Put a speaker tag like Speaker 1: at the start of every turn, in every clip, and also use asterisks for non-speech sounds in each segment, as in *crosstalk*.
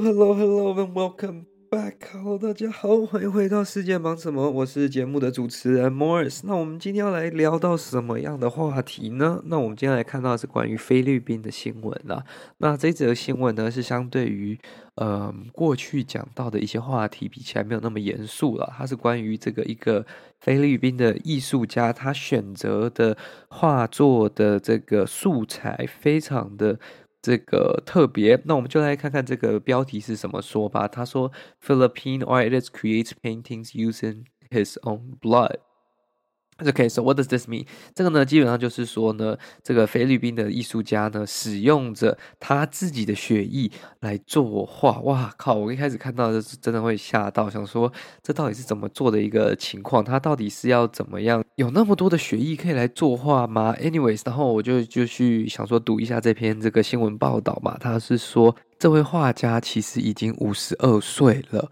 Speaker 1: Hello, hello, and welcome back. Hello，大家好，欢迎回到世界忙什么？我是节目的主持人 Morris。那我们今天要来聊到什么样的话题呢？那我们今天来看到是关于菲律宾的新闻啦。那这则新闻呢，是相对于呃过去讲到的一些话题比起来没有那么严肃了。它是关于这个一个菲律宾的艺术家，他选择的画作的这个素材非常的。这个特别，那我们就来看看这个标题是怎么说吧。他说：“Philippine artist creates paintings using his own blood.” OK, so what does this mean? 这个呢，基本上就是说呢，这个菲律宾的艺术家呢，使用着他自己的血液来作画。哇靠！我一开始看到的是真的会吓到，想说这到底是怎么做的一个情况？他到底是要怎么样有那么多的血液可以来作画吗？Anyways，然后我就就去想说读一下这篇这个新闻报道嘛。他是说，这位画家其实已经五十二岁了。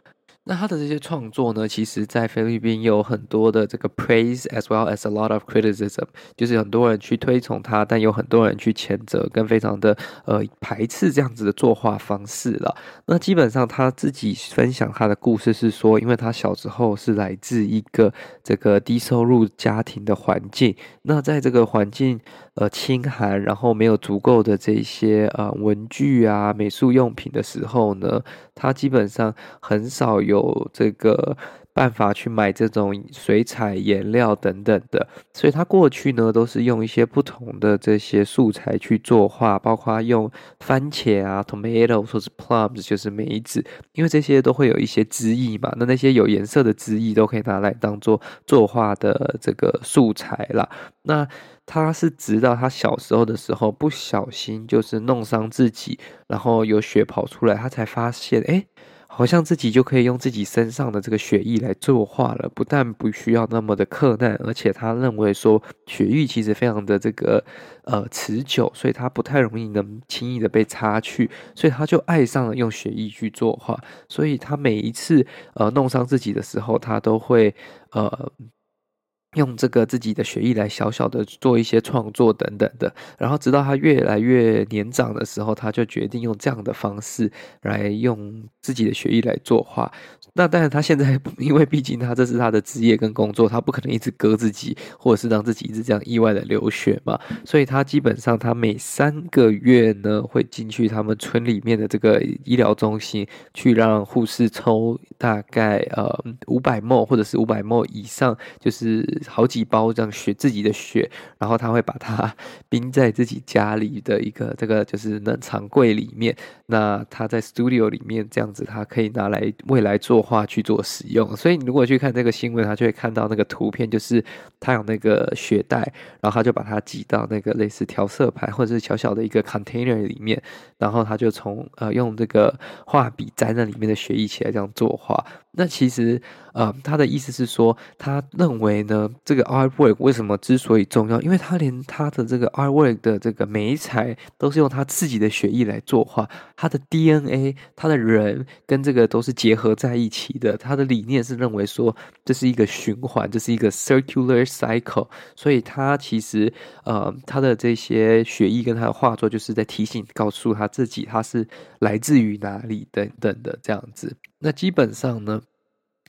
Speaker 1: 那他的这些创作呢，其实，在菲律宾有很多的这个 praise as well as a lot of criticism，就是很多人去推崇他，但有很多人去谴责，跟非常的呃排斥这样子的作画方式了。那基本上他自己分享他的故事是说，因为他小时候是来自一个这个低收入家庭的环境，那在这个环境呃清寒，然后没有足够的这些呃文具啊、美术用品的时候呢，他基本上很少。有这个办法去买这种水彩颜料等等的，所以他过去呢都是用一些不同的这些素材去作画，包括用番茄啊、tomato 或是 plums，就是梅子，因为这些都会有一些汁液嘛，那那些有颜色的汁液都可以拿来当做作画的这个素材啦。那他是直到他小时候的时候不小心就是弄伤自己，然后有血跑出来，他才发现，哎。好像自己就可以用自己身上的这个血液来作画了，不但不需要那么的克难，而且他认为说血液其实非常的这个呃持久，所以他不太容易能轻易的被擦去，所以他就爱上了用血液去作画，所以他每一次呃弄伤自己的时候，他都会呃。用这个自己的血液来小小的做一些创作等等的，然后直到他越来越年长的时候，他就决定用这样的方式来用自己的血液来作画。那当然，他现在 *laughs* 因为毕竟他这是他的职业跟工作，他不可能一直割自己，或者是让自己一直这样意外的流血嘛。所以他基本上他每三个月呢会进去他们村里面的这个医疗中心，去让护士抽大概呃五百 ml 或者是五百 ml 以上，就是。好几包这样血，自己的血，然后他会把它 *laughs* 冰在自己家里的一个这个就是冷藏柜里面。那他在 studio 里面这样子，他可以拿来未来作画去做使用。所以你如果去看这个新闻，他就会看到那个图片，就是他有那个血袋，然后他就把它挤到那个类似调色盘或者是小小的一个 container 里面，然后他就从呃用这个画笔沾那里面的血一起来这样作画。那其实呃他的意思是说，他认为呢。这个 artwork 为什么之所以重要？因为他连他的这个 artwork 的这个媒材都是用他自己的血液来作画，他的 DNA，他的人跟这个都是结合在一起的。他的理念是认为说，这是一个循环，这是一个 circular cycle。所以他其实呃，他的这些血液跟他的画作，就是在提醒告诉他自己，他是来自于哪里等等的这样子。那基本上呢，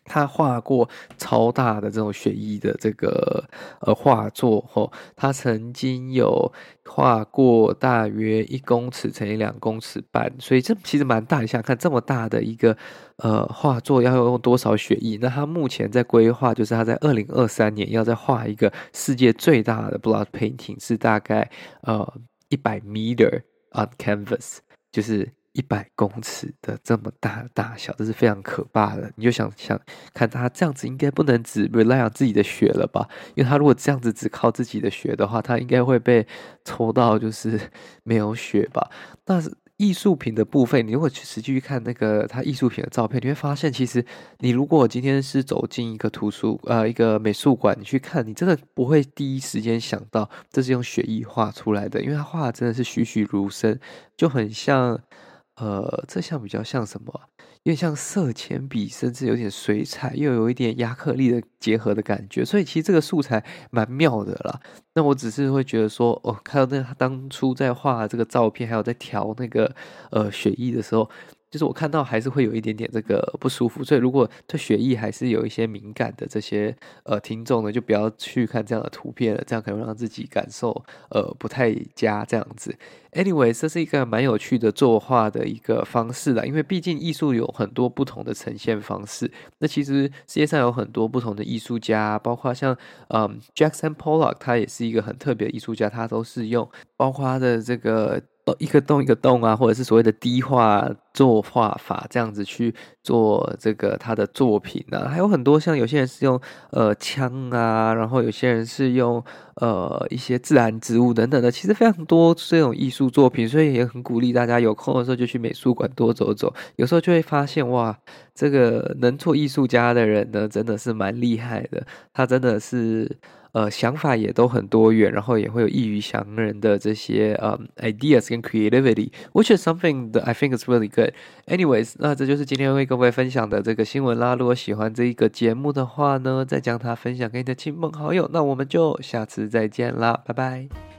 Speaker 1: 他画过超大的这种血衣的这个呃画作吼，他曾经有画过大约一公尺乘以两公尺半，所以这其实蛮大。你想看，这么大的一个呃画作要用多少血液？那他目前在规划，就是他在二零二三年要再画一个世界最大的 blood painting，是大概呃一百 meter on canvas，就是。一百公尺的这么大的大小，这是非常可怕的。你就想想看，他这样子应该不能只 rely on 自己的血了吧？因为他如果这样子只靠自己的血的话，他应该会被抽到就是 *laughs* 没有血吧？那是。艺术品的部分，你如果去实际去看那个他艺术品的照片，你会发现，其实你如果今天是走进一个图书呃一个美术馆，你去看，你真的不会第一时间想到这是用血液画出来的，因为他画的真的是栩栩如生，就很像。呃，这像比较像什么？有点像色铅笔，甚至有点水彩，又有一点亚克力的结合的感觉。所以其实这个素材蛮妙的啦。那我只是会觉得说，哦，看到那他当初在画这个照片，还有在调那个呃雪艺的时候。就是我看到还是会有一点点这个不舒服，所以如果对血液还是有一些敏感的这些呃听众呢，就不要去看这样的图片了，这样可能让自己感受呃不太佳这样子。Anyway，这是一个蛮有趣的作画的一个方式啦，因为毕竟艺术有很多不同的呈现方式。那其实世界上有很多不同的艺术家，包括像嗯 Jackson Pollock，他也是一个很特别的艺术家，他都是用包括他的这个。一个洞一个洞啊，或者是所谓的低画作画法，这样子去做这个他的作品啊，还有很多像有些人是用呃枪啊，然后有些人是用呃一些自然植物等等的，其实非常多这种艺术作品，所以也很鼓励大家有空的时候就去美术馆多走走，有时候就会发现哇，这个能做艺术家的人呢，真的是蛮厉害的，他真的是。呃，想法也都很多元，然后也会有异于常人的这些呃、um, ideas 跟 creativity，which is something that I think is really good. Anyways，那这就是今天为各位分享的这个新闻啦。如果喜欢这一个节目的话呢，再将它分享给你的亲朋好友。那我们就下次再见啦，拜拜。